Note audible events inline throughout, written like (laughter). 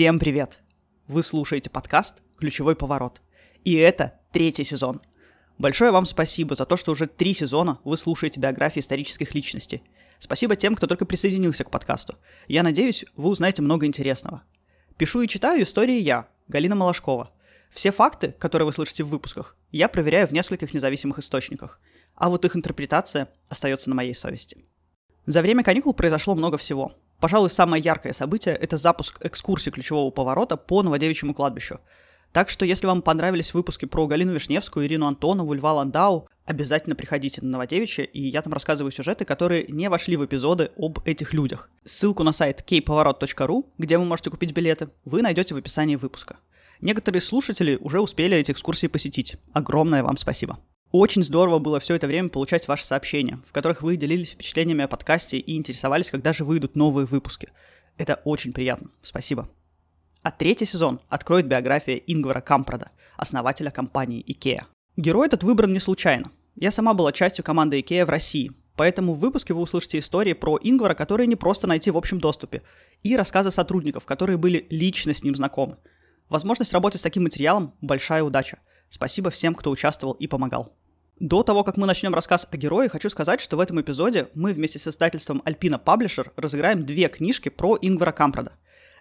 Всем привет! Вы слушаете подкаст «Ключевой поворот». И это третий сезон. Большое вам спасибо за то, что уже три сезона вы слушаете биографии исторических личностей. Спасибо тем, кто только присоединился к подкасту. Я надеюсь, вы узнаете много интересного. Пишу и читаю истории я, Галина Малашкова. Все факты, которые вы слышите в выпусках, я проверяю в нескольких независимых источниках, а вот их интерпретация остается на моей совести. За время каникул произошло много всего. Пожалуй, самое яркое событие – это запуск экскурсии ключевого поворота по Новодевичьему кладбищу. Так что, если вам понравились выпуски про Галину Вишневскую, Ирину Антонову, Льва Ландау, обязательно приходите на Новодевичье, и я там рассказываю сюжеты, которые не вошли в эпизоды об этих людях. Ссылку на сайт kpоворот.ru, где вы можете купить билеты, вы найдете в описании выпуска. Некоторые слушатели уже успели эти экскурсии посетить. Огромное вам спасибо. Очень здорово было все это время получать ваши сообщения, в которых вы делились впечатлениями о подкасте и интересовались, когда же выйдут новые выпуски. Это очень приятно. Спасибо. А третий сезон откроет биография Ингвара Кампрада, основателя компании IKEA. Герой этот выбран не случайно. Я сама была частью команды IKEA в России, поэтому в выпуске вы услышите истории про Ингвара, которые не просто найти в общем доступе, и рассказы сотрудников, которые были лично с ним знакомы. Возможность работать с таким материалом – большая удача. Спасибо всем, кто участвовал и помогал. До того, как мы начнем рассказ о герое, хочу сказать, что в этом эпизоде мы вместе с издательством Alpina Publisher разыграем две книжки про Ингвара Кампрада.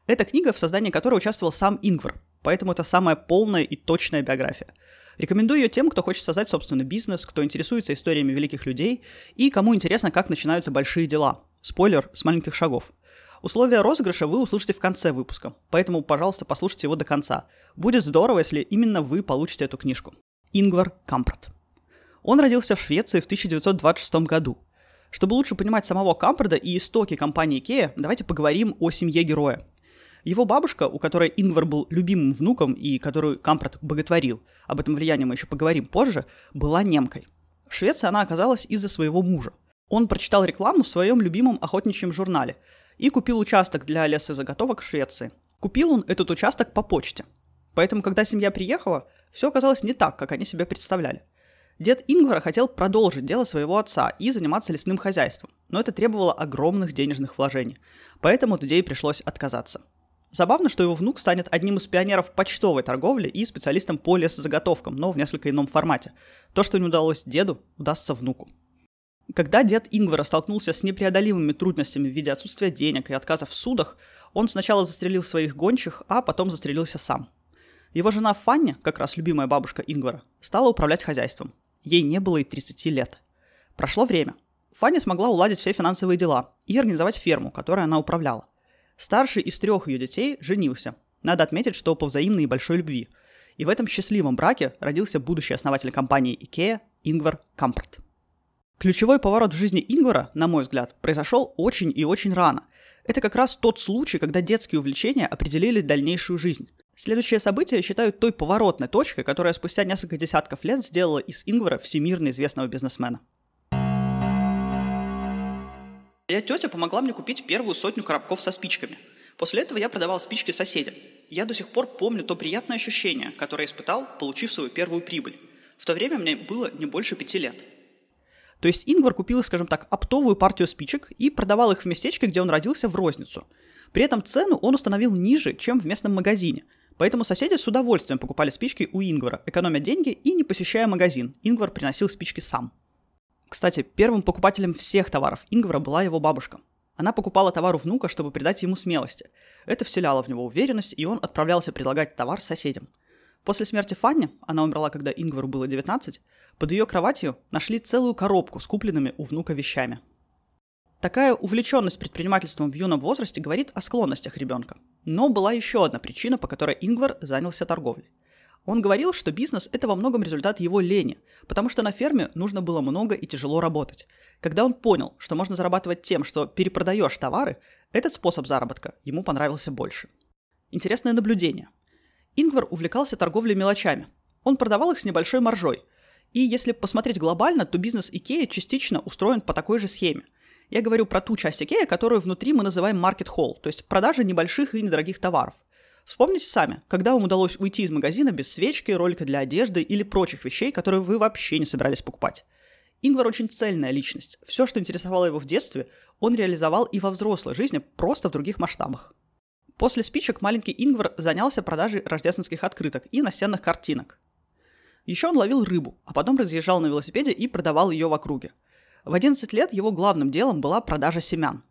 Это книга, в создании которой участвовал сам Ингвар, поэтому это самая полная и точная биография. Рекомендую ее тем, кто хочет создать собственный бизнес, кто интересуется историями великих людей и кому интересно, как начинаются большие дела. Спойлер с маленьких шагов. Условия розыгрыша вы услышите в конце выпуска, поэтому, пожалуйста, послушайте его до конца. Будет здорово, если именно вы получите эту книжку. Ингвар Кампрад. Он родился в Швеции в 1926 году. Чтобы лучше понимать самого Кампрада и истоки компании Ikea, давайте поговорим о семье героя. Его бабушка, у которой Ингвар был любимым внуком и которую Кампрад боготворил, об этом влиянии мы еще поговорим позже, была немкой. В Швеции она оказалась из-за своего мужа. Он прочитал рекламу в своем любимом охотничьем журнале и купил участок для лесозаготовок в Швеции. Купил он этот участок по почте. Поэтому, когда семья приехала, все оказалось не так, как они себе представляли – Дед Ингвара хотел продолжить дело своего отца и заниматься лесным хозяйством, но это требовало огромных денежных вложений, поэтому от идеи пришлось отказаться. Забавно, что его внук станет одним из пионеров почтовой торговли и специалистом по лесозаготовкам, но в несколько ином формате. То, что не удалось деду, удастся внуку. Когда дед Ингвара столкнулся с непреодолимыми трудностями в виде отсутствия денег и отказа в судах, он сначала застрелил своих гончих, а потом застрелился сам. Его жена Фанни, как раз любимая бабушка Ингвара, стала управлять хозяйством. Ей не было и 30 лет. Прошло время. Фанни смогла уладить все финансовые дела и организовать ферму, которой она управляла. Старший из трех ее детей женился. Надо отметить, что по взаимной и большой любви. И в этом счастливом браке родился будущий основатель компании IKEA Ингвар Кампрт. Ключевой поворот в жизни Ингвара, на мой взгляд, произошел очень и очень рано. Это как раз тот случай, когда детские увлечения определили дальнейшую жизнь. Следующее событие считают той поворотной точкой, которая спустя несколько десятков лет сделала из Ингвара всемирно известного бизнесмена. Моя тетя помогла мне купить первую сотню коробков со спичками. После этого я продавал спички соседям. Я до сих пор помню то приятное ощущение, которое испытал, получив свою первую прибыль. В то время мне было не больше пяти лет. То есть Ингвар купил, скажем так, оптовую партию спичек и продавал их в местечке, где он родился, в розницу. При этом цену он установил ниже, чем в местном магазине – Поэтому соседи с удовольствием покупали спички у Ингвара, экономя деньги и не посещая магазин. Ингвар приносил спички сам. Кстати, первым покупателем всех товаров Ингвара была его бабушка. Она покупала товар у внука, чтобы придать ему смелости. Это вселяло в него уверенность, и он отправлялся предлагать товар соседям. После смерти Фанни, она умерла, когда Ингвару было 19, под ее кроватью нашли целую коробку с купленными у внука вещами. Такая увлеченность предпринимательством в юном возрасте говорит о склонностях ребенка. Но была еще одна причина, по которой Ингвар занялся торговлей. Он говорил, что бизнес – это во многом результат его лени, потому что на ферме нужно было много и тяжело работать. Когда он понял, что можно зарабатывать тем, что перепродаешь товары, этот способ заработка ему понравился больше. Интересное наблюдение. Ингвар увлекался торговлей мелочами. Он продавал их с небольшой маржой. И если посмотреть глобально, то бизнес Икея частично устроен по такой же схеме – я говорю про ту часть Икея, которую внутри мы называем market hall, то есть продажа небольших и недорогих товаров. Вспомните сами, когда вам удалось уйти из магазина без свечки, ролика для одежды или прочих вещей, которые вы вообще не собирались покупать. Ингвар очень цельная личность. Все, что интересовало его в детстве, он реализовал и во взрослой жизни, просто в других масштабах. После спичек маленький Ингвар занялся продажей рождественских открыток и настенных картинок. Еще он ловил рыбу, а потом разъезжал на велосипеде и продавал ее в округе. В 11 лет его главным делом была продажа семян.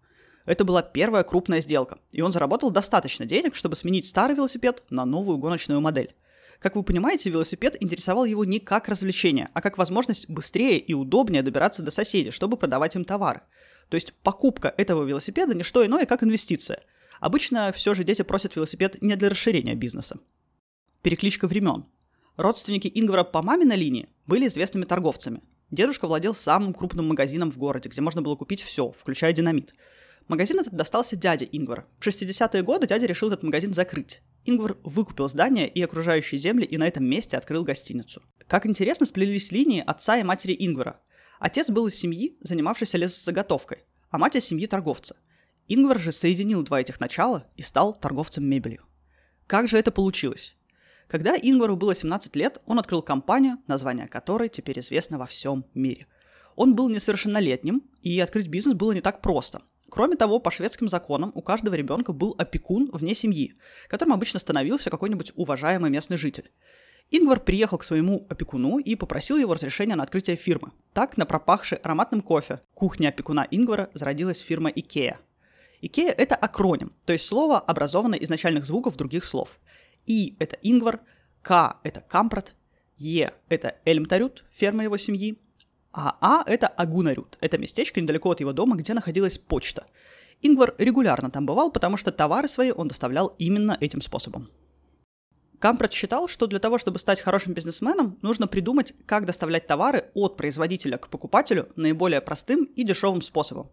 Это была первая крупная сделка, и он заработал достаточно денег, чтобы сменить старый велосипед на новую гоночную модель. Как вы понимаете, велосипед интересовал его не как развлечение, а как возможность быстрее и удобнее добираться до соседей, чтобы продавать им товары. То есть покупка этого велосипеда не что иное, как инвестиция – Обычно все же дети просят велосипед не для расширения бизнеса. Перекличка времен. Родственники Ингвара по маминой линии были известными торговцами. Дедушка владел самым крупным магазином в городе, где можно было купить все, включая динамит. Магазин этот достался дяде Ингвара. В 60-е годы дядя решил этот магазин закрыть. Ингвар выкупил здание и окружающие земли и на этом месте открыл гостиницу. Как интересно сплелись линии отца и матери Ингвара. Отец был из семьи, занимавшейся лесозаготовкой, а мать из семьи торговца – Ингвар же соединил два этих начала и стал торговцем мебелью. Как же это получилось? Когда Ингвару было 17 лет, он открыл компанию, название которой теперь известно во всем мире. Он был несовершеннолетним, и открыть бизнес было не так просто. Кроме того, по шведским законам у каждого ребенка был опекун вне семьи, которым обычно становился какой-нибудь уважаемый местный житель. Ингвар приехал к своему опекуну и попросил его разрешения на открытие фирмы. Так, на пропахшей ароматным кофе кухне опекуна Ингвара зародилась фирма Икея – Икея — это акроним, то есть слово, образованное из начальных звуков других слов. И — это Ингвар, К — это Кампрад, Е — это Эльмтарюд, ферма его семьи, а А — это Агуннарюд, это местечко недалеко от его дома, где находилась почта. Ингвар регулярно там бывал, потому что товары свои он доставлял именно этим способом. Кампрат считал, что для того, чтобы стать хорошим бизнесменом, нужно придумать, как доставлять товары от производителя к покупателю наиболее простым и дешевым способом.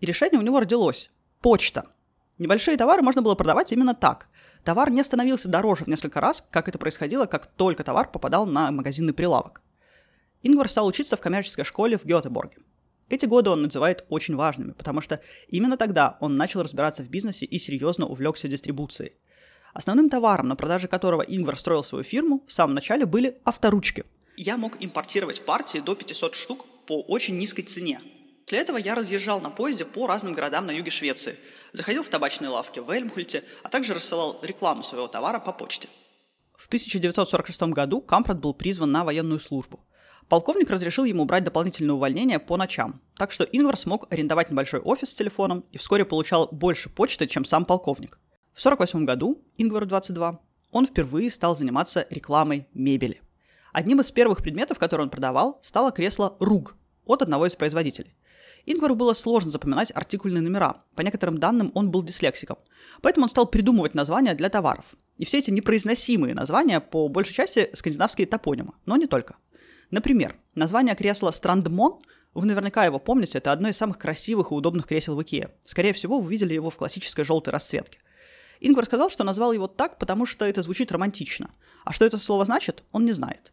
И решение у него родилось Почта. Небольшие товары можно было продавать именно так. Товар не становился дороже в несколько раз, как это происходило, как только товар попадал на магазинный прилавок. Ингвар стал учиться в коммерческой школе в Гетеборге. Эти годы он называет очень важными, потому что именно тогда он начал разбираться в бизнесе и серьезно увлекся дистрибуцией. Основным товаром, на продаже которого Ингвар строил свою фирму, в самом начале были авторучки. Я мог импортировать партии до 500 штук по очень низкой цене, для этого я разъезжал на поезде по разным городам на юге Швеции, заходил в табачные лавки в Эльмхульте, а также рассылал рекламу своего товара по почте. В 1946 году Кампрат был призван на военную службу. Полковник разрешил ему брать дополнительное увольнение по ночам, так что Ингвар смог арендовать небольшой офис с телефоном и вскоре получал больше почты, чем сам полковник. В 1948 году, Ингвару 22, он впервые стал заниматься рекламой мебели. Одним из первых предметов, которые он продавал, стало кресло «Руг» от одного из производителей – Ингвару было сложно запоминать артикульные номера. По некоторым данным, он был дислексиком. Поэтому он стал придумывать названия для товаров. И все эти непроизносимые названия по большей части скандинавские топонимы, но не только. Например, название кресла Страндмон, вы наверняка его помните, это одно из самых красивых и удобных кресел в Икее. Скорее всего, вы видели его в классической желтой расцветке. Ингвар сказал, что назвал его так, потому что это звучит романтично. А что это слово значит, он не знает.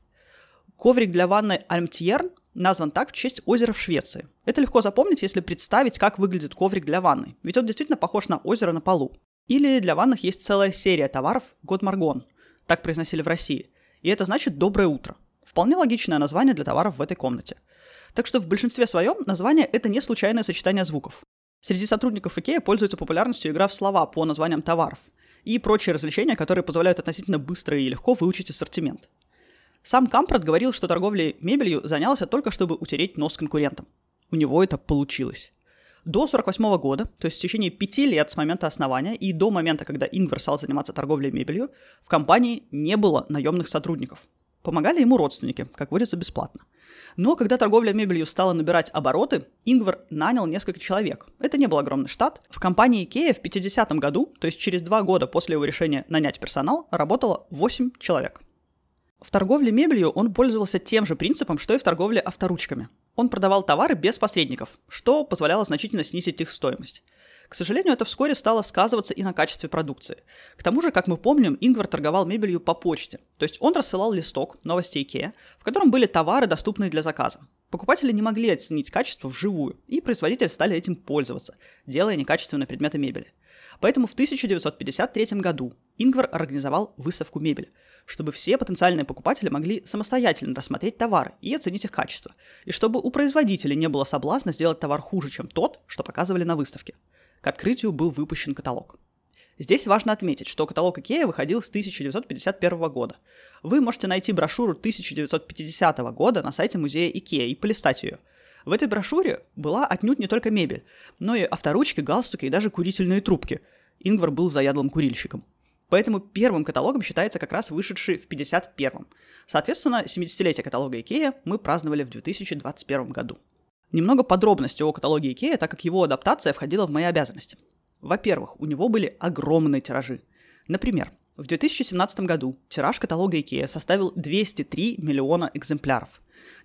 Коврик для ванны Альмтьерн назван так в честь озера в Швеции. Это легко запомнить, если представить, как выглядит коврик для ванны, ведь он действительно похож на озеро на полу. Или для ванных есть целая серия товаров «Годмаргон», так произносили в России, и это значит «доброе утро». Вполне логичное название для товаров в этой комнате. Так что в большинстве своем название – это не случайное сочетание звуков. Среди сотрудников IKEA пользуется популярностью игра в слова по названиям товаров и прочие развлечения, которые позволяют относительно быстро и легко выучить ассортимент – сам Кампрат говорил, что торговлей мебелью занялся только чтобы утереть нос конкурентам. У него это получилось. До 48 года, то есть в течение пяти лет с момента основания и до момента, когда Ингвар стал заниматься торговлей мебелью, в компании не было наемных сотрудников. Помогали ему родственники, как водится, бесплатно. Но когда торговля мебелью стала набирать обороты, Ингвар нанял несколько человек. Это не был огромный штат. В компании Ikea в 50 году, то есть через два года после его решения нанять персонал, работало 8 человек. В торговле мебелью он пользовался тем же принципом, что и в торговле авторучками. Он продавал товары без посредников, что позволяло значительно снизить их стоимость. К сожалению, это вскоре стало сказываться и на качестве продукции. К тому же, как мы помним, Ингвар торговал мебелью по почте. То есть он рассылал листок новости IKEA, в котором были товары, доступные для заказа. Покупатели не могли оценить качество вживую, и производители стали этим пользоваться, делая некачественные предметы мебели. Поэтому в 1953 году Ингвар организовал выставку мебели, чтобы все потенциальные покупатели могли самостоятельно рассмотреть товары и оценить их качество, и чтобы у производителей не было соблазна сделать товар хуже, чем тот, что показывали на выставке. К открытию был выпущен каталог. Здесь важно отметить, что каталог IKEA выходил с 1951 года. Вы можете найти брошюру 1950 года на сайте музея IKEA и полистать ее. В этой брошюре была отнюдь не только мебель, но и авторучки, галстуки и даже курительные трубки. Ингвар был заядлым курильщиком. Поэтому первым каталогом считается как раз вышедший в 51-м. Соответственно, 70-летие каталога IKEA мы праздновали в 2021 году. Немного подробностей о каталоге IKEA, так как его адаптация входила в мои обязанности. Во-первых, у него были огромные тиражи. Например, в 2017 году тираж каталога IKEA составил 203 миллиона экземпляров.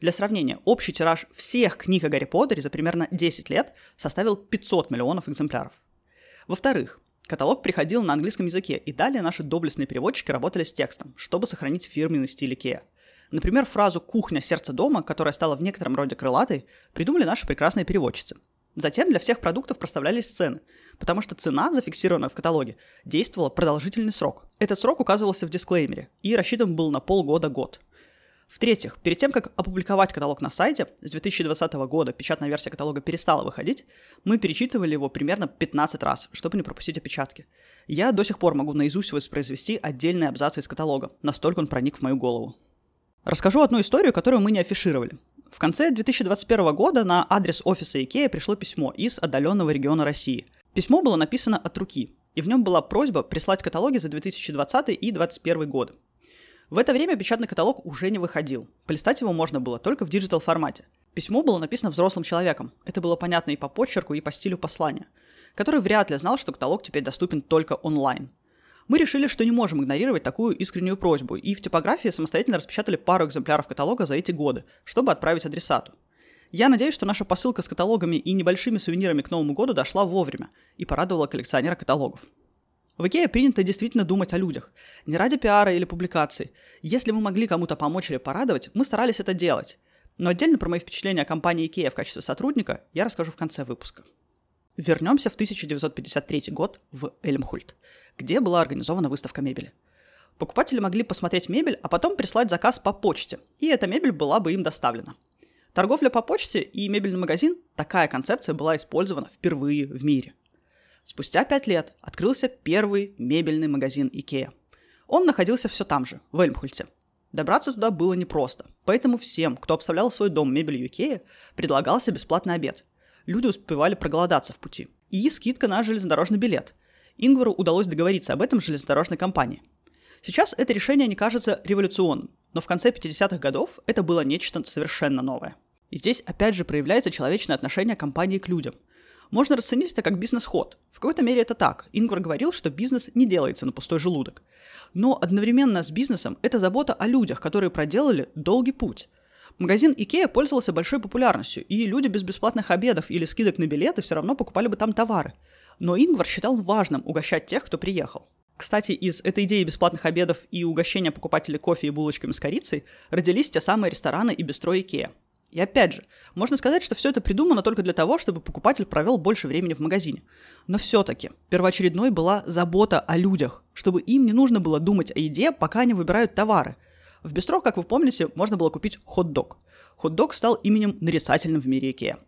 Для сравнения, общий тираж всех книг о Гарри Поттере за примерно 10 лет составил 500 миллионов экземпляров. Во-вторых, каталог приходил на английском языке, и далее наши доблестные переводчики работали с текстом, чтобы сохранить фирменный стиль IKEA. Например, фразу «кухня, сердце дома», которая стала в некотором роде крылатой, придумали наши прекрасные переводчицы. Затем для всех продуктов проставлялись цены, потому что цена, зафиксированная в каталоге, действовала продолжительный срок. Этот срок указывался в дисклеймере и рассчитан был на полгода-год. В-третьих, перед тем, как опубликовать каталог на сайте, с 2020 года печатная версия каталога перестала выходить, мы перечитывали его примерно 15 раз, чтобы не пропустить опечатки. Я до сих пор могу наизусть воспроизвести отдельные абзацы из каталога, настолько он проник в мою голову. Расскажу одну историю, которую мы не афишировали. В конце 2021 года на адрес офиса IKEA пришло письмо из отдаленного региона России. Письмо было написано от руки, и в нем была просьба прислать каталоги за 2020 и 2021 годы. В это время печатный каталог уже не выходил. Полистать его можно было только в digital формате. Письмо было написано взрослым человеком. Это было понятно и по почерку, и по стилю послания, который вряд ли знал, что каталог теперь доступен только онлайн. Мы решили, что не можем игнорировать такую искреннюю просьбу, и в типографии самостоятельно распечатали пару экземпляров каталога за эти годы, чтобы отправить адресату. Я надеюсь, что наша посылка с каталогами и небольшими сувенирами к Новому году дошла вовремя и порадовала коллекционера каталогов. В Икее принято действительно думать о людях. Не ради пиара или публикаций. Если мы могли кому-то помочь или порадовать, мы старались это делать. Но отдельно про мои впечатления о компании Икея в качестве сотрудника я расскажу в конце выпуска. Вернемся в 1953 год в Эльмхульт где была организована выставка мебели. Покупатели могли посмотреть мебель, а потом прислать заказ по почте, и эта мебель была бы им доставлена. Торговля по почте и мебельный магазин – такая концепция была использована впервые в мире. Спустя пять лет открылся первый мебельный магазин Икея. Он находился все там же, в Эльмхульте. Добраться туда было непросто, поэтому всем, кто обставлял свой дом мебелью Икея, предлагался бесплатный обед. Люди успевали проголодаться в пути. И скидка на железнодорожный билет – Ингвару удалось договориться об этом с железнодорожной компанией. Сейчас это решение не кажется революционным, но в конце 50-х годов это было нечто совершенно новое. И здесь опять же проявляется человечное отношение компании к людям. Можно расценить это как бизнес-ход. В какой-то мере это так. Ингвар говорил, что бизнес не делается на пустой желудок. Но одновременно с бизнесом это забота о людях, которые проделали долгий путь. Магазин Икея пользовался большой популярностью, и люди без бесплатных обедов или скидок на билеты все равно покупали бы там товары – но Ингвар считал важным угощать тех, кто приехал. Кстати, из этой идеи бесплатных обедов и угощения покупателей кофе и булочками с корицей родились те самые рестораны и бистро Икеа. И опять же, можно сказать, что все это придумано только для того, чтобы покупатель провел больше времени в магазине. Но все-таки первоочередной была забота о людях, чтобы им не нужно было думать о еде, пока они выбирают товары. В бистро, как вы помните, можно было купить хот-дог. Хот-дог стал именем нарицательным в мире Икеа.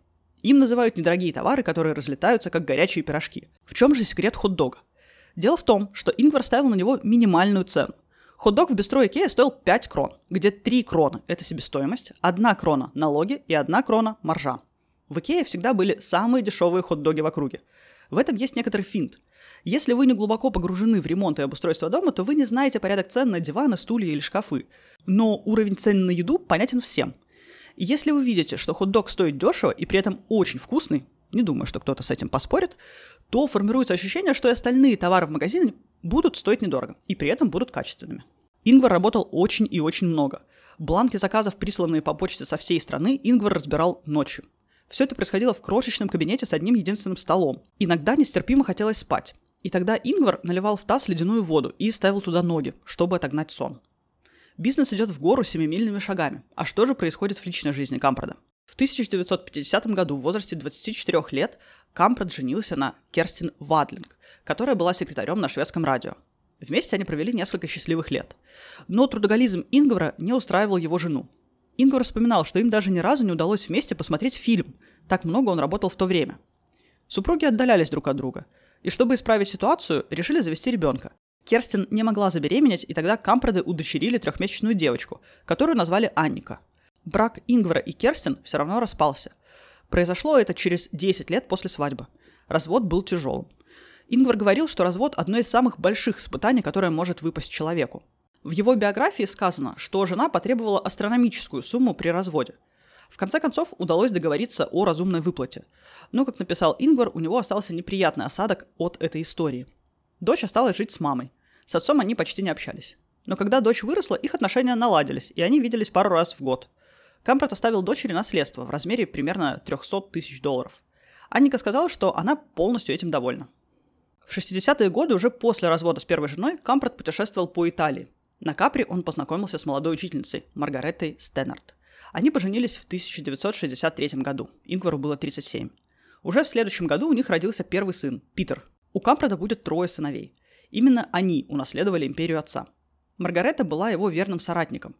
Им называют недорогие товары, которые разлетаются как горячие пирожки. В чем же секрет хот-дога? Дело в том, что Ингвар ставил на него минимальную цену. Хот-дог в бистро Икея стоил 5 крон, где 3 крона – это себестоимость, 1 крона – налоги и 1 крона – маржа. В Икее всегда были самые дешевые хот-доги в округе. В этом есть некоторый финт. Если вы не глубоко погружены в ремонт и обустройство дома, то вы не знаете порядок цен на диваны, стулья или шкафы. Но уровень цен на еду понятен всем. Если вы видите, что хот-дог стоит дешево и при этом очень вкусный, не думаю, что кто-то с этим поспорит, то формируется ощущение, что и остальные товары в магазине будут стоить недорого и при этом будут качественными. Ингвар работал очень и очень много. Бланки заказов, присланные по почте со всей страны, Ингвар разбирал ночью. Все это происходило в крошечном кабинете с одним единственным столом. Иногда нестерпимо хотелось спать. И тогда Ингвар наливал в таз ледяную воду и ставил туда ноги, чтобы отогнать сон. Бизнес идет в гору семимильными шагами. А что же происходит в личной жизни Кампрада? В 1950 году в возрасте 24 лет Кампрад женился на Керстин Вадлинг, которая была секретарем на шведском радио. Вместе они провели несколько счастливых лет. Но трудоголизм Ингвара не устраивал его жену. Ингвар вспоминал, что им даже ни разу не удалось вместе посмотреть фильм. Так много он работал в то время. Супруги отдалялись друг от друга. И чтобы исправить ситуацию, решили завести ребенка. Керстин не могла забеременеть, и тогда Кампрады удочерили трехмесячную девочку, которую назвали Анника. Брак Ингвара и Керстин все равно распался. Произошло это через 10 лет после свадьбы. Развод был тяжелым. Ингвар говорил, что развод – одно из самых больших испытаний, которое может выпасть человеку. В его биографии сказано, что жена потребовала астрономическую сумму при разводе. В конце концов, удалось договориться о разумной выплате. Но, как написал Ингвар, у него остался неприятный осадок от этой истории. Дочь осталась жить с мамой. С отцом они почти не общались. Но когда дочь выросла, их отношения наладились, и они виделись пару раз в год. Кампрат оставил дочери наследство в размере примерно 300 тысяч долларов. Анника сказала, что она полностью этим довольна. В 60-е годы, уже после развода с первой женой, Кампрат путешествовал по Италии. На Капри он познакомился с молодой учительницей Маргаретой Стеннард. Они поженились в 1963 году. Ингвару было 37. Уже в следующем году у них родился первый сын, Питер. У Кампрата будет трое сыновей. Именно они унаследовали империю отца. Маргарета была его верным соратником.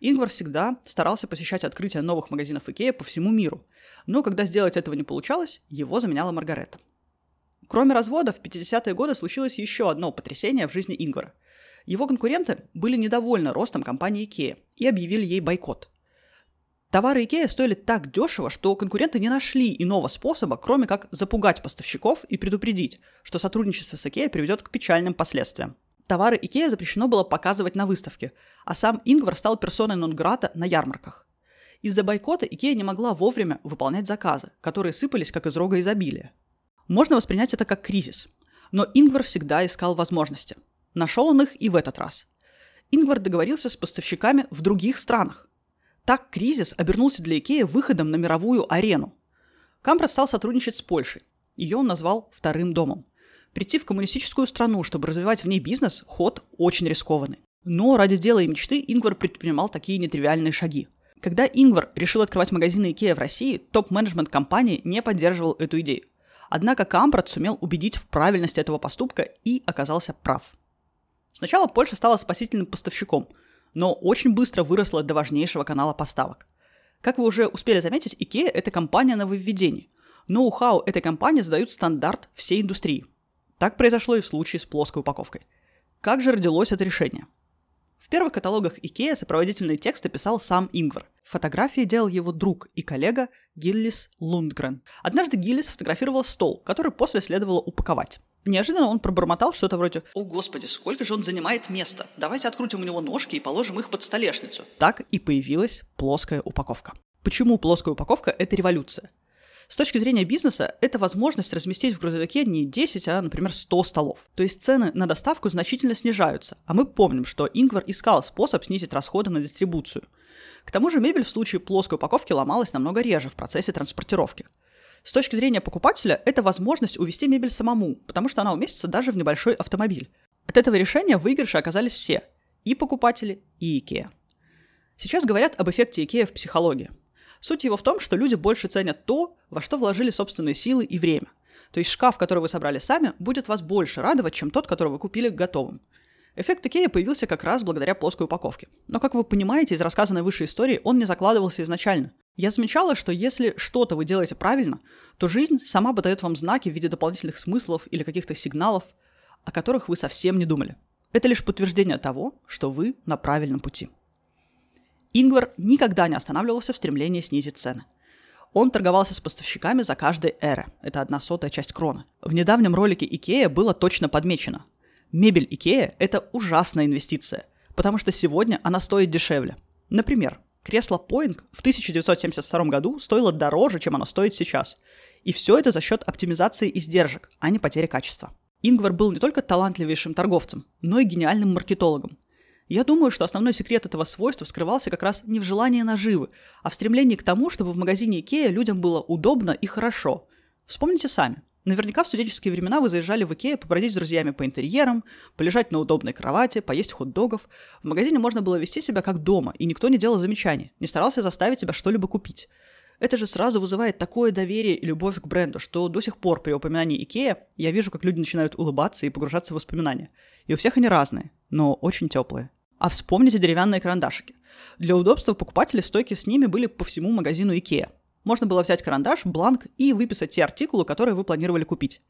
Ингвар всегда старался посещать открытия новых магазинов Икея по всему миру, но когда сделать этого не получалось, его заменяла Маргарета – Кроме развода, в 50-е годы случилось еще одно потрясение в жизни Ингвара. Его конкуренты были недовольны ростом компании IKEA и объявили ей бойкот. Товары IKEA стоили так дешево, что конкуренты не нашли иного способа, кроме как запугать поставщиков и предупредить, что сотрудничество с IKEA приведет к печальным последствиям. Товары IKEA запрещено было показывать на выставке, а сам Ингвар стал персоной нон-грата на ярмарках. Из-за бойкота IKEA не могла вовремя выполнять заказы, которые сыпались как из рога изобилия. Можно воспринять это как кризис. Но Ингвар всегда искал возможности. Нашел он их и в этот раз. Ингвар договорился с поставщиками в других странах. Так кризис обернулся для Икеи выходом на мировую арену. Кампрат стал сотрудничать с Польшей. Ее он назвал «вторым домом». Прийти в коммунистическую страну, чтобы развивать в ней бизнес, ход очень рискованный. Но ради дела и мечты Ингвар предпринимал такие нетривиальные шаги. Когда Ингвар решил открывать магазины Икея в России, топ-менеджмент компании не поддерживал эту идею. Однако Кампрат сумел убедить в правильности этого поступка и оказался прав. Сначала Польша стала спасительным поставщиком, но очень быстро выросла до важнейшего канала поставок. Как вы уже успели заметить, IKEA – это компания нововведений. Ноу-хау этой компании задают стандарт всей индустрии. Так произошло и в случае с плоской упаковкой. Как же родилось это решение? В первых каталогах IKEA сопроводительные тексты писал сам Ингвар. Фотографии делал его друг и коллега Гиллис Лундгрен. Однажды Гиллис фотографировал стол, который после следовало упаковать. Неожиданно он пробормотал что-то вроде «О, господи, сколько же он занимает места! Давайте открутим у него ножки и положим их под столешницу». Так и появилась плоская упаковка. Почему плоская упаковка – это революция? С точки зрения бизнеса, это возможность разместить в грузовике не 10, а, например, 100 столов. То есть цены на доставку значительно снижаются, а мы помним, что Ингвар искал способ снизить расходы на дистрибуцию. К тому же мебель в случае плоской упаковки ломалась намного реже в процессе транспортировки. С точки зрения покупателя, это возможность увезти мебель самому, потому что она уместится даже в небольшой автомобиль. От этого решения выигрыши оказались все – и покупатели, и IKEA. Сейчас говорят об эффекте IKEA в психологии – Суть его в том, что люди больше ценят то, во что вложили собственные силы и время. То есть шкаф, который вы собрали сами, будет вас больше радовать, чем тот, который вы купили готовым. Эффект Икея появился как раз благодаря плоской упаковке. Но, как вы понимаете, из рассказанной выше истории он не закладывался изначально. Я замечала, что если что-то вы делаете правильно, то жизнь сама подает вам знаки в виде дополнительных смыслов или каких-то сигналов, о которых вы совсем не думали. Это лишь подтверждение того, что вы на правильном пути. Ингвар никогда не останавливался в стремлении снизить цены. Он торговался с поставщиками за каждое эре. Это одна сотая часть кроны. В недавнем ролике Икея было точно подмечено. Мебель Икея – это ужасная инвестиция, потому что сегодня она стоит дешевле. Например, кресло Poäng в 1972 году стоило дороже, чем оно стоит сейчас. И все это за счет оптимизации издержек, а не потери качества. Ингвар был не только талантливейшим торговцем, но и гениальным маркетологом. Я думаю, что основной секрет этого свойства скрывался как раз не в желании наживы, а в стремлении к тому, чтобы в магазине Икея людям было удобно и хорошо. Вспомните сами. Наверняка в студенческие времена вы заезжали в Икея побродить с друзьями по интерьерам, полежать на удобной кровати, поесть хот-догов. В магазине можно было вести себя как дома, и никто не делал замечаний, не старался заставить тебя что-либо купить. Это же сразу вызывает такое доверие и любовь к бренду, что до сих пор при упоминании Икея я вижу, как люди начинают улыбаться и погружаться в воспоминания. И у всех они разные, но очень теплые. А вспомните деревянные карандашики. Для удобства покупателей стойки с ними были по всему магазину Икея. Можно было взять карандаш, бланк и выписать те артикулы, которые вы планировали купить.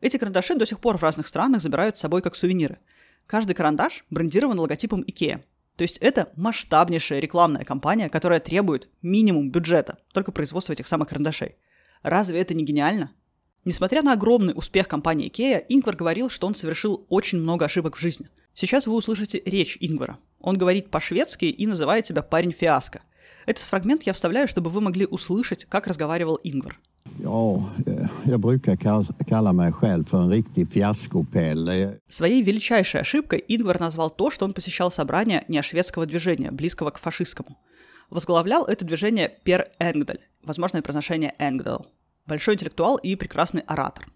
Эти карандаши до сих пор в разных странах забирают с собой как сувениры. Каждый карандаш брендирован логотипом IKEA. То есть это масштабнейшая рекламная кампания, которая требует минимум бюджета только производства этих самых карандашей. Разве это не гениально? Несмотря на огромный успех компании IKEA, Ингвар говорил, что он совершил очень много ошибок в жизни. Сейчас вы услышите речь Ингвара. Он говорит по-шведски и называет себя парень фиаско. Этот фрагмент я вставляю, чтобы вы могли услышать, как разговаривал Ингвар. Fiaskopelle. Своей величайшей ошибкой Ингвар назвал то, что он посещал собрание неошведского движения, близкого к фашистскому. Возглавлял это движение Пер Энгдаль, возможное произношение Энгдал, большой интеллектуал и прекрасный оратор.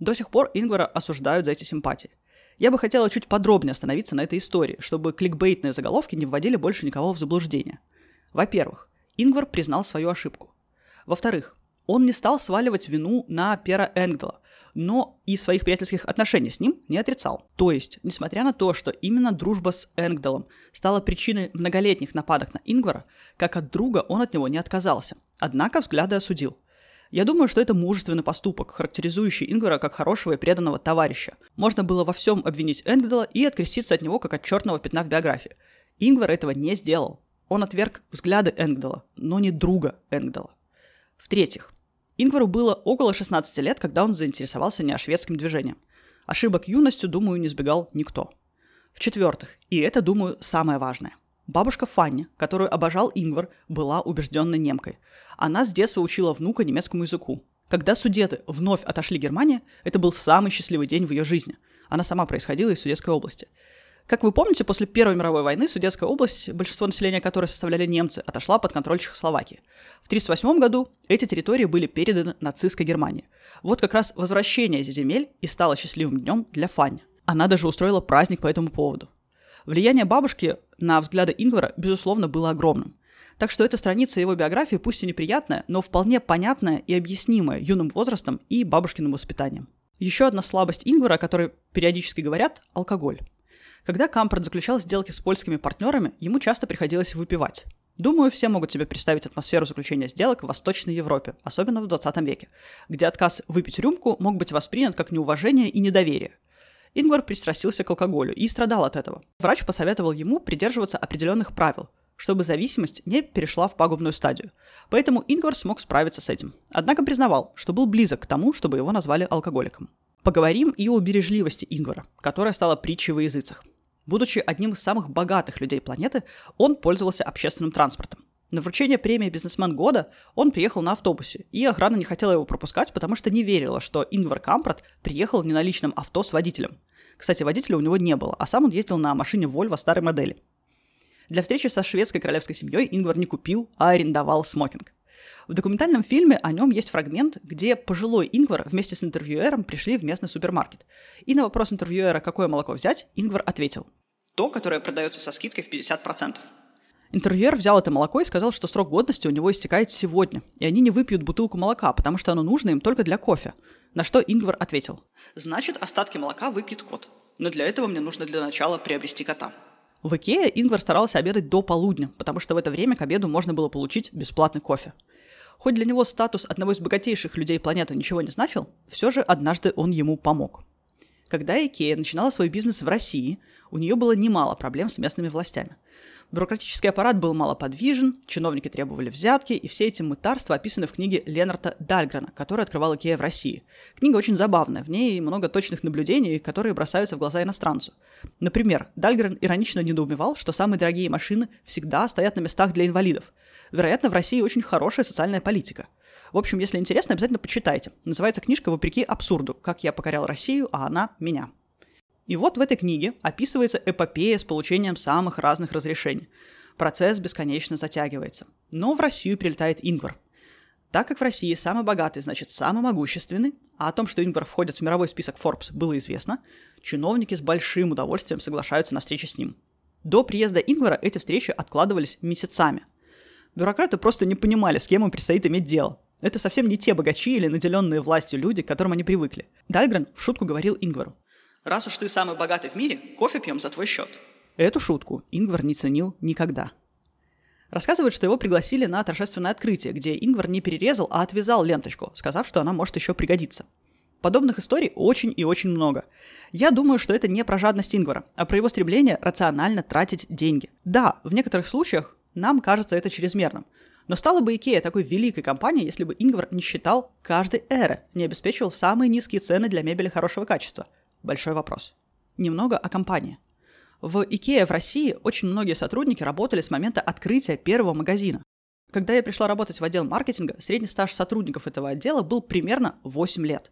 До сих пор Ингвара осуждают за эти симпатии. Я бы хотела чуть подробнее остановиться на этой истории, чтобы кликбейтные заголовки не вводили больше никого в заблуждение. Во-первых, Ингвар признал свою ошибку. Во-вторых, он не стал сваливать вину на Пера Энгдала, но и своих приятельских отношений с ним не отрицал. То есть, несмотря на то, что именно дружба с Энгдалом стала причиной многолетних нападок на Ингвара, как от друга он от него не отказался, однако взгляды осудил. Я думаю, что это мужественный поступок, характеризующий Ингвара как хорошего и преданного товарища. Можно было во всем обвинить Энгдала и откреститься от него как от черного пятна в биографии. Ингвар этого не сделал. Он отверг взгляды Энгдала, но не друга Энгдала. В-третьих, Ингвару было около 16 лет, когда он заинтересовался неошведским движением. Ошибок юностью, думаю, не сбегал никто. В-четвертых, и это, думаю, самое важное. Бабушка Фанни, которую обожал Ингвар, была убежденной немкой. Она с детства учила внука немецкому языку. Когда судеты вновь отошли Германии, это был самый счастливый день в ее жизни. Она сама происходила из Судетской области – как вы помните, после Первой мировой войны Судетская область, большинство населения которой составляли немцы, отошла под контроль Чехословакии. В 1938 году эти территории были переданы нацистской Германии. Вот как раз возвращение этих земель и стало счастливым днем для Фанни. Она даже устроила праздник по этому поводу. Влияние бабушки на взгляды Ингвара, безусловно, было огромным. Так что эта страница его биографии пусть и неприятная, но вполне понятная и объяснимая юным возрастом и бабушкиным воспитанием. Еще одна слабость Ингвара, о которой периодически говорят – алкоголь. Когда Кампорт заключал сделки с польскими партнерами, ему часто приходилось выпивать. Думаю, все могут себе представить атмосферу заключения сделок в Восточной Европе, особенно в 20 веке, где отказ выпить рюмку мог быть воспринят как неуважение и недоверие. Ингвар пристрастился к алкоголю и страдал от этого. Врач посоветовал ему придерживаться определенных правил, чтобы зависимость не перешла в пагубную стадию. Поэтому Ингвар смог справиться с этим. Однако признавал, что был близок к тому, чтобы его назвали алкоголиком. Поговорим и о бережливости Ингвара, которая стала притчей во языцах. Будучи одним из самых богатых людей планеты, он пользовался общественным транспортом. На вручение премии «Бизнесмен года» он приехал на автобусе, и охрана не хотела его пропускать, потому что не верила, что Ингвар Кампрат приехал не на личном авто с водителем. Кстати, водителя у него не было, а сам он ездил на машине Volvo старой модели. Для встречи со шведской королевской семьей Ингвар не купил, а арендовал смокинг. В документальном фильме о нем есть фрагмент, где пожилой Ингвар вместе с интервьюером пришли в местный супермаркет. И на вопрос интервьюера, какое молоко взять, Ингвар ответил. То, которое продается со скидкой в 50%. Интервьюер взял это молоко и сказал, что срок годности у него истекает сегодня, и они не выпьют бутылку молока, потому что оно нужно им только для кофе. На что Ингвар ответил. Значит, остатки молока выпьет кот. Но для этого мне нужно для начала приобрести кота. В Икее Ингвар старался обедать до полудня, потому что в это время к обеду можно было получить бесплатный кофе. Хоть для него статус одного из богатейших людей планеты ничего не значил, все же однажды он ему помог. Когда Икея начинала свой бизнес в России, у нее было немало проблем с местными властями. Бюрократический аппарат был малоподвижен, чиновники требовали взятки, и все эти мытарства описаны в книге Леннарта Дальгрена, который открывал Икея в России. Книга очень забавная, в ней много точных наблюдений, которые бросаются в глаза иностранцу. Например, Дальгрен иронично недоумевал, что самые дорогие машины всегда стоят на местах для инвалидов, Вероятно, в России очень хорошая социальная политика. В общем, если интересно, обязательно почитайте. Называется книжка «Вопреки абсурду. Как я покорял Россию, а она меня». И вот в этой книге описывается эпопея с получением самых разных разрешений. Процесс бесконечно затягивается. Но в Россию прилетает Ингвар. Так как в России самый богатый, значит самый могущественный, а о том, что Ингвар входит в мировой список Forbes, было известно, чиновники с большим удовольствием соглашаются на встречи с ним. До приезда Ингвара эти встречи откладывались месяцами – Бюрократы просто не понимали, с кем им предстоит иметь дело. Это совсем не те богачи или наделенные властью люди, к которым они привыкли. Дальгрен в шутку говорил Ингвару. «Раз уж ты самый богатый в мире, кофе пьем за твой счет». Эту шутку Ингвар не ценил никогда. Рассказывают, что его пригласили на торжественное открытие, где Ингвар не перерезал, а отвязал ленточку, сказав, что она может еще пригодиться. Подобных историй очень и очень много. Я думаю, что это не про жадность Ингвара, а про его стремление рационально тратить деньги. Да, в некоторых случаях нам кажется это чрезмерным. Но стала бы Икея такой великой компанией, если бы Ингвар не считал каждой эры, не обеспечивал самые низкие цены для мебели хорошего качества. Большой вопрос. Немного о компании. В Икее в России очень многие сотрудники работали с момента открытия первого магазина. Когда я пришла работать в отдел маркетинга, средний стаж сотрудников этого отдела был примерно 8 лет.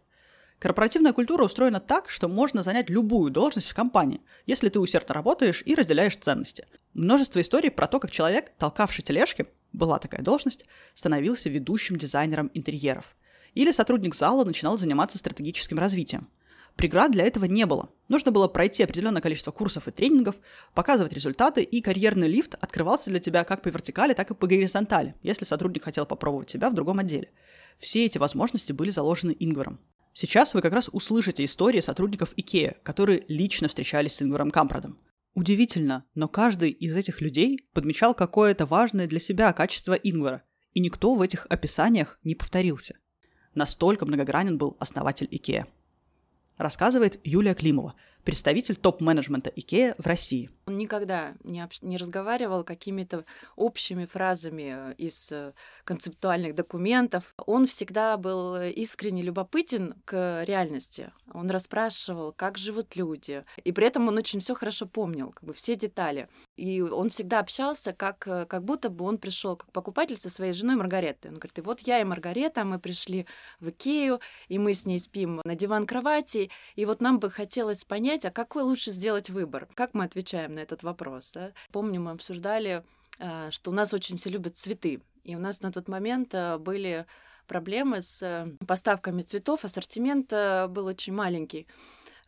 Корпоративная культура устроена так, что можно занять любую должность в компании, если ты усердно работаешь и разделяешь ценности. Множество историй про то, как человек, толкавший тележки, была такая должность, становился ведущим дизайнером интерьеров. Или сотрудник зала начинал заниматься стратегическим развитием. Преград для этого не было. Нужно было пройти определенное количество курсов и тренингов, показывать результаты, и карьерный лифт открывался для тебя как по вертикали, так и по горизонтали, если сотрудник хотел попробовать себя в другом отделе. Все эти возможности были заложены Ингваром. Сейчас вы как раз услышите истории сотрудников IKEA, которые лично встречались с Ингваром Кампрадом. Удивительно, но каждый из этих людей подмечал какое-то важное для себя качество Ингвара, и никто в этих описаниях не повторился. Настолько многогранен был основатель IKEA. Рассказывает Юлия Климова – представитель топ-менеджмента Икея в России. Он никогда не, общ... не разговаривал какими-то общими фразами э, из э, концептуальных документов. Он всегда был искренне любопытен к реальности. Он расспрашивал, как живут люди. И при этом он очень все хорошо помнил, как бы все детали. И он всегда общался, как, э, как будто бы он пришел как покупатель со своей женой Маргаретой. Он говорит, и вот я и Маргарета, мы пришли в Икею, и мы с ней спим на диван кровати, и вот нам бы хотелось понять, понять, а какой лучше сделать выбор? Как мы отвечаем на этот вопрос? Да? Помню, мы обсуждали, а, что у нас очень все любят цветы. И у нас на тот момент а, были проблемы с э, поставками цветов, ассортимент э, был очень маленький.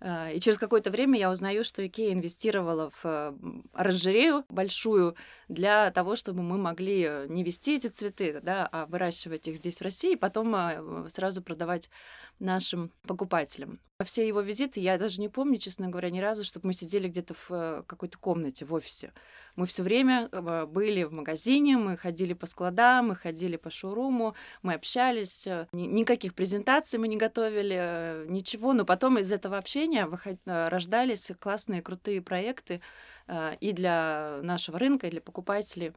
А, и через какое-то время я узнаю, что Икея инвестировала в э, оранжерею большую для того, чтобы мы могли э, не вести эти цветы, да, а выращивать их здесь в России, и потом э, сразу продавать нашим покупателям. Все его визиты я даже не помню, честно говоря, ни разу, чтобы мы сидели где-то в какой-то комнате в офисе. Мы все время были в магазине, мы ходили по складам, мы ходили по шоуруму, мы общались, никаких презентаций мы не готовили, ничего, но потом из этого общения обучения выход... Э, рождались классные, крутые проекты э, и для нашего рынка, и для покупателей.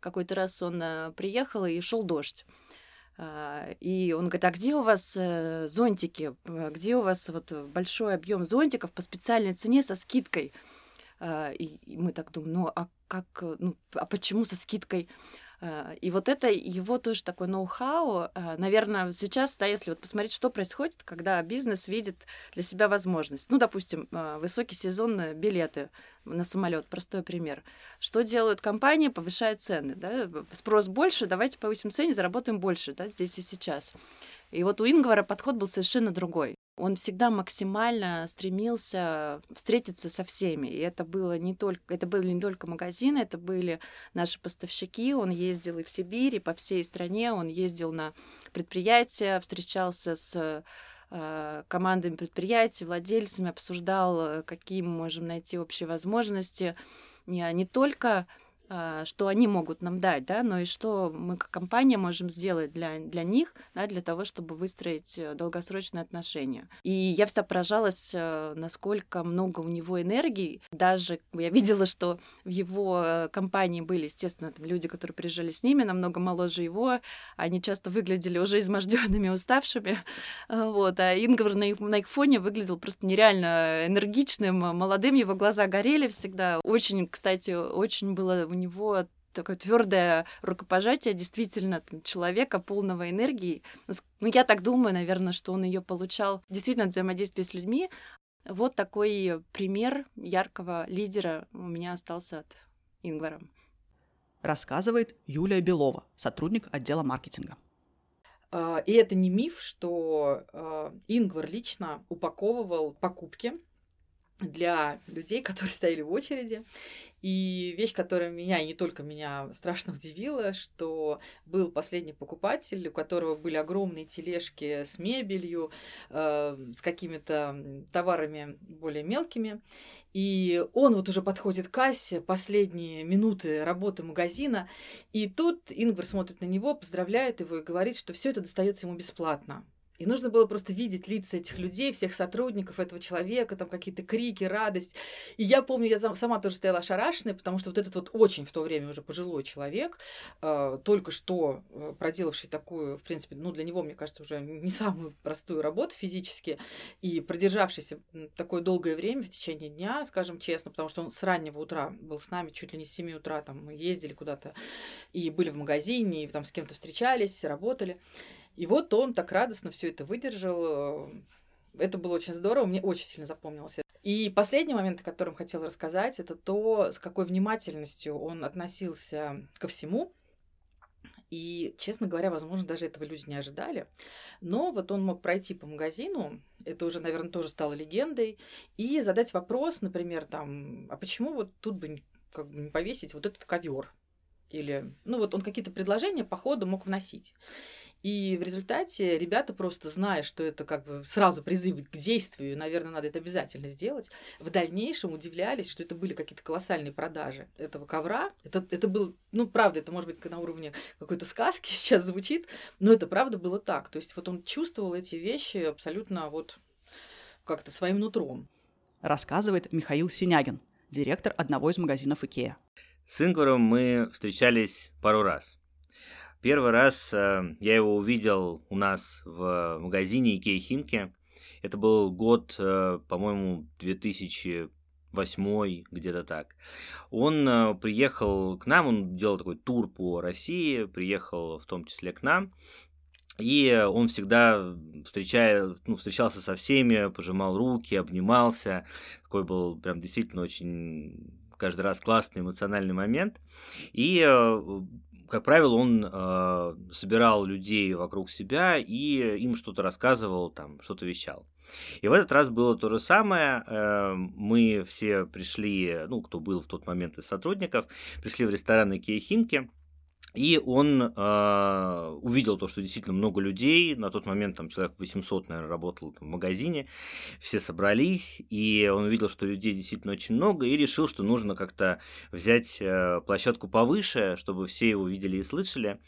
Какой-то раз он э, приехал, и шел дождь. И он говорит, а где у вас зонтики? Где у вас вот большой объем зонтиков по специальной цене со скидкой? И мы так думаем, ну а как, ну а почему со скидкой? Э, и вот это его тоже такой ноу-хау. Э, наверное, сейчас, да, если вот посмотреть, что происходит, когда бизнес видит для себя возможность. Ну, допустим, э, высокий сезон билеты на самолет, простой пример. Что делают компании? Повышают цены. Да? Спрос больше, давайте повысим цены, заработаем больше да, здесь и сейчас. И вот у Ингвара подход был совершенно другой. Он всегда максимально стремился встретиться со всеми. И это было не только, это были не только магазины, это были наши поставщики. Он ездил и в Сибирь, и по всей стране. Он ездил на предприятия, встречался с э, командами предприятий, владельцами, обсуждал, э, какие мы можем найти общие возможности не, не только что они могут нам дать, да, но и что мы как компания можем сделать для, для них, да, для того, чтобы выстроить э, долгосрочные отношения. И я всегда поражалась, э, насколько много у него энергии. Даже я (laughs) видела, что в его э, компании были, естественно, там люди, которые приезжали с ними, намного моложе его, они часто выглядели уже изможденными, уставшими, (laughs) вот, а Ингвар на их, на их фоне выглядел просто нереально энергичным, молодым, его глаза горели всегда. Очень, кстати, очень было у него такое твердое рукопожатие действительно человека полного энергии. Ну, ну, я так думаю, наверное, что он ее получал действительно от взаимодействия с людьми. Вот такой пример яркого лидера у меня остался от Ингвара. Рассказывает Юлия Белова, сотрудник отдела маркетинга. А, и это не миф, что а, Ингвар лично упаковывал покупки для людей, которые стояли в очереди. И вещь, которая меня, и не только меня, страшно удивила, что был последний покупатель, у которого были огромные тележки с мебелью, э, с какими-то товарами более мелкими. И он вот уже подходит к кассе, последние минуты работы магазина, и тут Ингвар смотрит на него, поздравляет его и говорит, что все это достается ему бесплатно. И нужно было просто видеть лица этих людей, всех сотрудников этого человека, там какие-то крики, радость. И я помню, я сама тоже стояла ошарашенная, потому что вот этот вот очень в то время уже пожилой человек, э, только что э, проделавший такую, в принципе, ну, для него, мне кажется, уже не самую простую работу физически, и продержавшийся такое долгое время в течение дня, скажем честно, потому что он с раннего утра был с нами, чуть ли не с 7 утра, там, мы ездили куда-то и были в магазине, и там с кем-то встречались, работали. И вот он так радостно все это выдержал. Это было очень здорово, мне очень сильно запомнилось. И последний момент, о котором хотела рассказать, это то, с какой внимательностью он относился ко всему. И, честно говоря, возможно, даже этого люди не ожидали. Но вот он мог пройти по магазину, это уже, наверное, тоже стало легендой, и задать вопрос, например, там, а почему вот тут бы как бы не повесить вот этот ковер? Или, ну вот он какие-то предложения по ходу мог вносить. И в результате ребята просто зная, что это как бы сразу призыв к действию, наверное, надо это обязательно сделать, в дальнейшем удивлялись, что это были какие-то колоссальные продажи этого ковра. Это, это был, ну, правда, это может быть на уровне какой-то сказки (laughs) сейчас звучит, но это правда было так. То есть вот он чувствовал эти вещи абсолютно вот как-то своим нутром. Рассказывает Михаил Синягин, директор одного из магазинов Икеа. С Ингваром мы встречались пару раз – Первый раз э, я его увидел у нас в магазине Икея Химки. Это был год, э, по-моему, 2008 где-то так. Он э, приехал к нам, он делал такой тур по России, приехал в том числе к нам. И он всегда встречая, ну, встречался со всеми, пожимал руки, обнимался. Такой был прям действительно очень каждый раз классный эмоциональный момент. И как правило, он э, собирал людей вокруг себя и им что-то рассказывал, там, что-то вещал. И в этот раз было то же самое. Э, мы все пришли, ну, кто был в тот момент из сотрудников, пришли в ресторан Икея Химки, и он э, увидел то, что действительно много людей, на тот момент там человек 800, наверное, работал там, в магазине, все собрались, и он увидел, что людей действительно очень много, и решил, что нужно как-то взять э, площадку повыше, чтобы все его видели и слышали.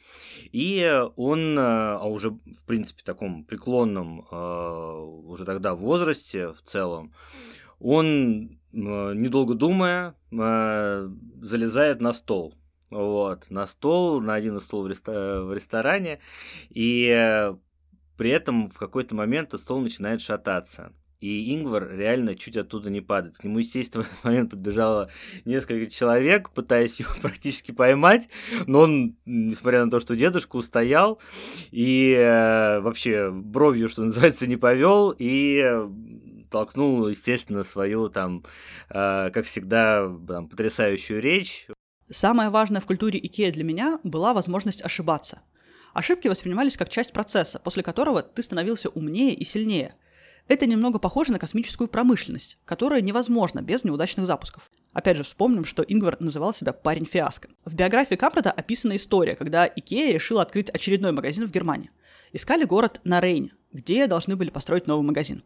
И он, э, а уже, в принципе, таком преклонном, э, уже тогда возрасте в целом, он, недолго думая, залезает на стол – вот, на стол, на один стол в, рестор... в ресторане, и э, при этом в какой-то момент стол начинает шататься. И Ингвар реально чуть оттуда не падает. К нему, естественно, (laughs) в этот момент подбежало несколько человек, пытаясь его (laughs) практически поймать. Но он, несмотря на то, что дедушка устоял и э, вообще бровью, что называется, не повел, и толкнул, естественно, свою там, э, как всегда, там, потрясающую речь. Самое важное в культуре Икея для меня была возможность ошибаться. Ошибки воспринимались как часть процесса, после которого ты становился умнее и сильнее. Это немного похоже на космическую промышленность, которая невозможна без неудачных запусков. Опять же, вспомним, что Ингвар называл себя парень фиаско. В биографии Кампрада описана история, когда Икея решила открыть очередной магазин в Германии. Искали город на Рейне, где должны были построить новый магазин.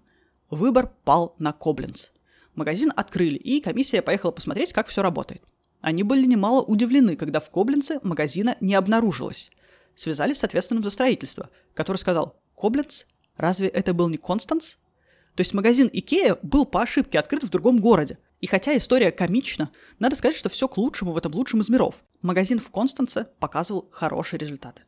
Выбор пал на Кобленц. Магазин открыли, и комиссия поехала посмотреть, как все работает. Они были немало удивлены, когда в Коблинце магазина не обнаружилось. Связались с ответственным за строительство, который сказал «Кобленц? Разве это был не Констанс?» То есть магазин Икея был по ошибке открыт в другом городе. И хотя история комична, надо сказать, что все к лучшему в этом лучшем из миров. Магазин в Констанце показывал хорошие результаты.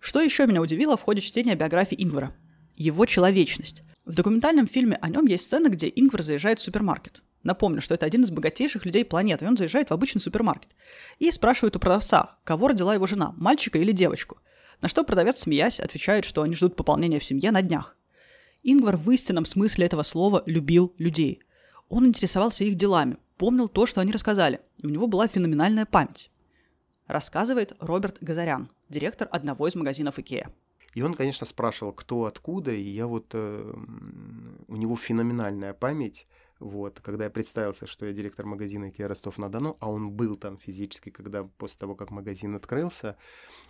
Что еще меня удивило в ходе чтения биографии Ингвара? Его человечность. В документальном фильме о нем есть сцена, где Ингвар заезжает в супермаркет. Напомню, что это один из богатейших людей планеты, и он заезжает в обычный супермаркет. И спрашивает у продавца, кого родила его жена, мальчика или девочку. На что продавец, смеясь, отвечает, что они ждут пополнения в семье на днях. Ингвар в истинном смысле этого слова любил людей. Он интересовался их делами, помнил то, что они рассказали, и у него была феноменальная память. Рассказывает Роберт Газарян, директор одного из магазинов Икеа. И он, конечно, спрашивал, кто откуда, и я вот... Э, у него феноменальная память. Вот, когда я представился, что я директор магазина Ikea Ростов-на-Дону, а он был там физически, когда после того, как магазин открылся,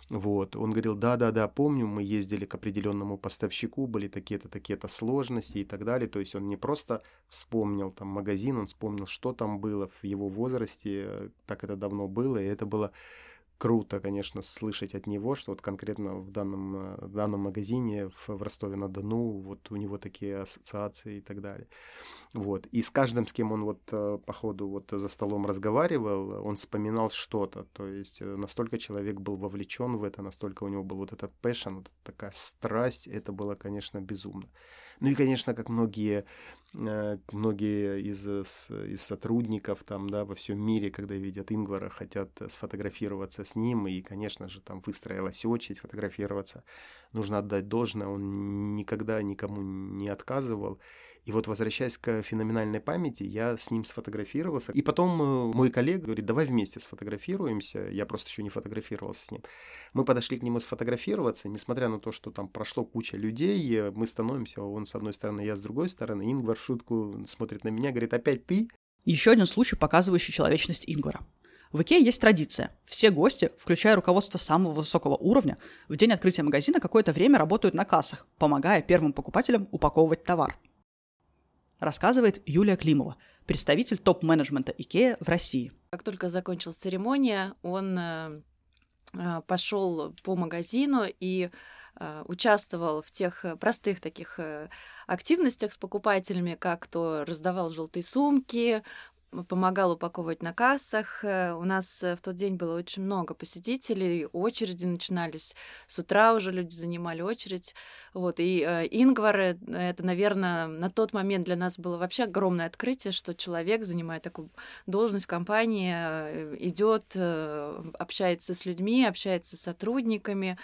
вот, он говорил, да-да-да, помню, мы ездили к определенному поставщику, были такие-то, такие-то сложности и так далее, то есть он не просто вспомнил там магазин, он вспомнил, что там было в его возрасте, так это давно было, и это было круто, конечно, слышать от него, что вот конкретно в данном, э, в данном магазине в, в Ростове-на-Дону вот у него такие ассоциации и так далее. Вот. И с каждым, с кем он вот э, по ходу вот за столом разговаривал, он вспоминал что-то. То есть э, настолько человек был вовлечен в это, настолько у него был вот этот passion, вот такая страсть, это было, конечно, безумно. Ну и, конечно, как многие, многие из, из сотрудников там, да, во всем мире, когда видят Ингвара, хотят сфотографироваться с ним, и, конечно же, там выстроилась очередь фотографироваться. Нужно отдать должное, он никогда никому не отказывал. И вот возвращаясь к феноменальной памяти, я с ним сфотографировался. И потом э, мой коллега говорит, давай вместе сфотографируемся. Я просто еще не фотографировался с ним. Мы подошли к нему сфотографироваться, несмотря на то, что там прошло куча людей, э, мы становимся, он с одной стороны, я с другой стороны. Ингвар шутку смотрит на меня, говорит, опять ты? Еще один случай, показывающий человечность Ингвара. В Икее есть традиция. Все гости, включая руководство самого высокого уровня, в день открытия магазина какое-то время работают на кассах, помогая первым покупателям упаковывать товар рассказывает Юлия Климова, представитель топ-менеджмента Икея в России. Как только закончилась церемония, он э, э, пошел по магазину и э, участвовал в тех простых таких активностях с покупателями, как то раздавал желтые сумки, помогал упаковывать на кассах. Э, у нас э, в тот день было очень много посетителей, очереди начинались. С утра уже люди занимали очередь. Вот. И э, Ингвар, это, наверное, на тот момент для нас было вообще огромное открытие, что человек, занимает такую должность в компании, идет, общается с людьми, общается с сотрудниками,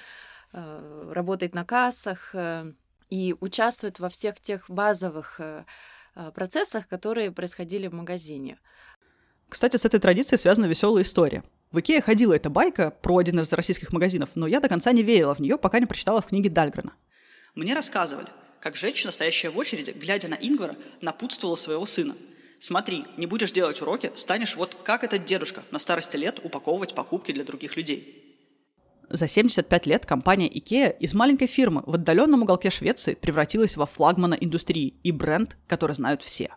работает на кассах и участвует во всех тех базовых процессах, которые происходили в магазине. Кстати, с этой традицией связана веселая история. В Икее ходила эта байка про один из российских магазинов, но я до конца не верила в нее, пока не прочитала в книге Дальгрена. Мне рассказывали, как женщина, стоящая в очереди, глядя на Ингвара, напутствовала своего сына. «Смотри, не будешь делать уроки, станешь вот как этот дедушка на старости лет упаковывать покупки для других людей». За 75 лет компания IKEA из маленькой фирмы в отдаленном уголке Швеции превратилась во флагмана индустрии и бренд, который знают все.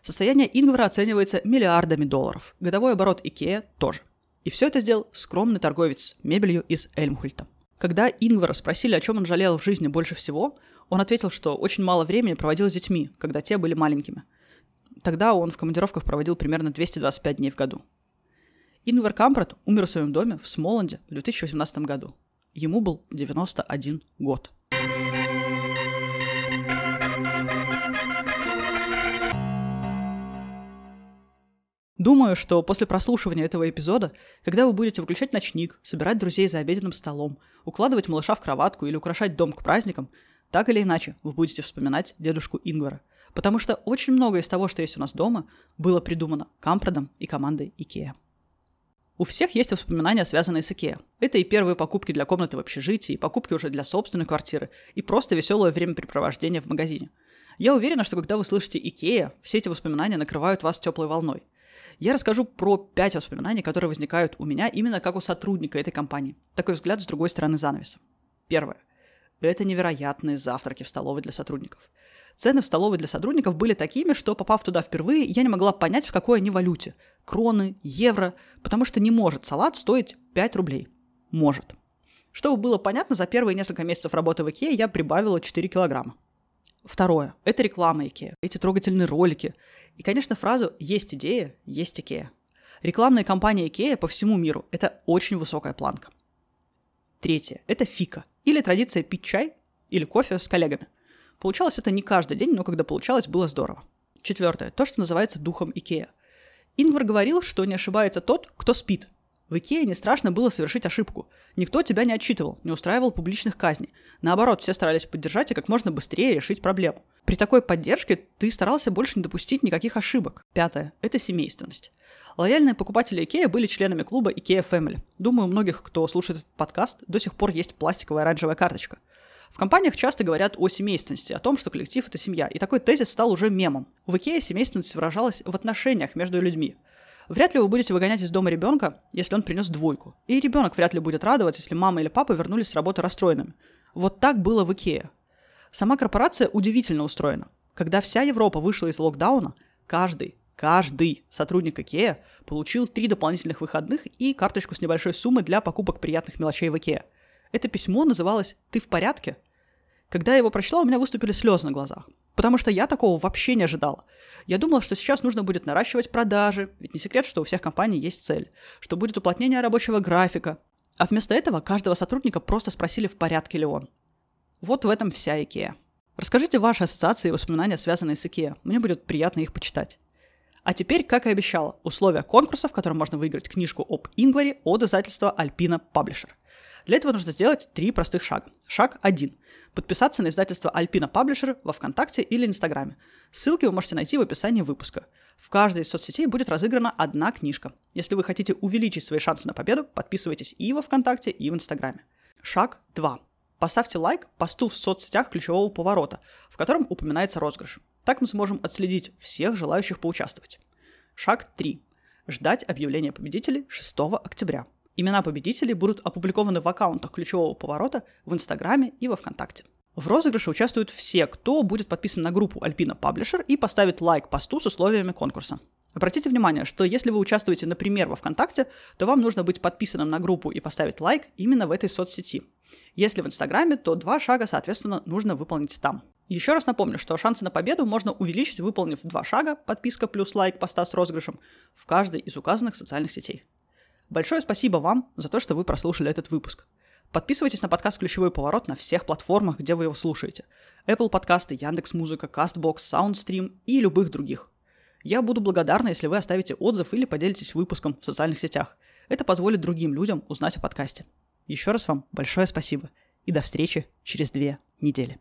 Состояние Ингвара оценивается миллиардами долларов, годовой оборот IKEA тоже. И все это сделал скромный торговец мебелью из Эльмхульта. Когда Ингвара спросили, о чем он жалел в жизни больше всего, он ответил, что очень мало времени проводил с детьми, когда те были маленькими. Тогда он в командировках проводил примерно 225 дней в году. Ингвар Кампрат умер в своем доме в Смоланде в 2018 году. Ему был 91 год. Думаю, что после прослушивания этого эпизода, когда вы будете выключать ночник, собирать друзей за обеденным столом, укладывать малыша в кроватку или украшать дом к праздникам, так или иначе вы будете вспоминать дедушку Ингвара. Потому что очень многое из того, что есть у нас дома, было придумано Кампрадом и командой Икеа. У всех есть воспоминания, связанные с Икеа. Это и первые покупки для комнаты в общежитии, и покупки уже для собственной квартиры, и просто веселое времяпрепровождение в магазине. Я уверена, что когда вы слышите Икеа, все эти воспоминания накрывают вас теплой волной. Я расскажу про пять воспоминаний, которые возникают у меня именно как у сотрудника этой компании. Такой взгляд с другой стороны занавеса. Первое. Это невероятные завтраки в столовой для сотрудников. Цены в столовой для сотрудников были такими, что, попав туда впервые, я не могла понять, в какой они валюте. Кроны, евро, потому что не может салат стоить 5 рублей. Может. Чтобы было понятно, за первые несколько месяцев работы в Икее я прибавила 4 килограмма. Второе. Это реклама Икеа. Эти трогательные ролики. И, конечно, фразу «есть идея, есть Икеа». Рекламная кампания Икеа по всему миру – это очень высокая планка. Третье – это фика, или традиция пить чай или кофе с коллегами – Получалось это не каждый день, но когда получалось, было здорово. Четвертое. То, что называется духом Икея. Ингвар говорил, что не ошибается тот, кто спит. В Икее не страшно было совершить ошибку. Никто тебя не отчитывал, не устраивал публичных казней. Наоборот, все старались поддержать и как можно быстрее решить проблему. При такой поддержке ты старался больше не допустить никаких ошибок. Пятое – это семейственность. Лояльные покупатели Икея были членами клуба Икея Family. Думаю, у многих, кто слушает этот подкаст, до сих пор есть пластиковая оранжевая карточка – в компаниях часто говорят о семейственности, о том, что коллектив — это семья, и такой тезис стал уже мемом. В Икее семейственность выражалась в отношениях между людьми. Вряд ли вы будете выгонять из дома ребенка, если он принес двойку. И ребенок вряд ли будет радоваться, если мама или папа вернулись с работы расстроенными. Вот так было в Икее. Сама корпорация удивительно устроена. Когда вся Европа вышла из локдауна, каждый, каждый сотрудник IKEA получил три дополнительных выходных и карточку с небольшой суммой для покупок приятных мелочей в IKEA. Это письмо называлось «Ты в порядке?». Когда я его прочла, у меня выступили слезы на глазах. Потому что я такого вообще не ожидала. Я думала, что сейчас нужно будет наращивать продажи, ведь не секрет, что у всех компаний есть цель, что будет уплотнение рабочего графика. А вместо этого каждого сотрудника просто спросили, в порядке ли он. Вот в этом вся IKEA. Расскажите ваши ассоциации и воспоминания, связанные с IKEA. Мне будет приятно их почитать. А теперь, как и обещала, условия конкурса, в котором можно выиграть книжку об Ингваре от издательства Альпина Паблишер. Для этого нужно сделать три простых шага. Шаг 1. Подписаться на издательство Альпина Паблишер во Вконтакте или Инстаграме. Ссылки вы можете найти в описании выпуска. В каждой из соцсетей будет разыграна одна книжка. Если вы хотите увеличить свои шансы на победу, подписывайтесь и во Вконтакте, и в Инстаграме. Шаг 2. Поставьте лайк посту в соцсетях ключевого поворота, в котором упоминается розыгрыш. Так мы сможем отследить всех желающих поучаствовать. Шаг 3. Ждать объявления победителей 6 октября. Имена победителей будут опубликованы в аккаунтах ключевого поворота в Инстаграме и во Вконтакте. В розыгрыше участвуют все, кто будет подписан на группу Alpina Publisher и поставит лайк посту с условиями конкурса. Обратите внимание, что если вы участвуете, например, во ВКонтакте, то вам нужно быть подписанным на группу и поставить лайк именно в этой соцсети. Если в Инстаграме, то два шага, соответственно, нужно выполнить там. Еще раз напомню, что шансы на победу можно увеличить, выполнив два шага, подписка плюс лайк поста с розыгрышем, в каждой из указанных социальных сетей. Большое спасибо вам за то, что вы прослушали этот выпуск. Подписывайтесь на подкаст «Ключевой поворот» на всех платформах, где вы его слушаете. Apple подкасты, Яндекс.Музыка, Castbox, Soundstream и любых других. Я буду благодарна, если вы оставите отзыв или поделитесь выпуском в социальных сетях. Это позволит другим людям узнать о подкасте. Еще раз вам большое спасибо и до встречи через две недели.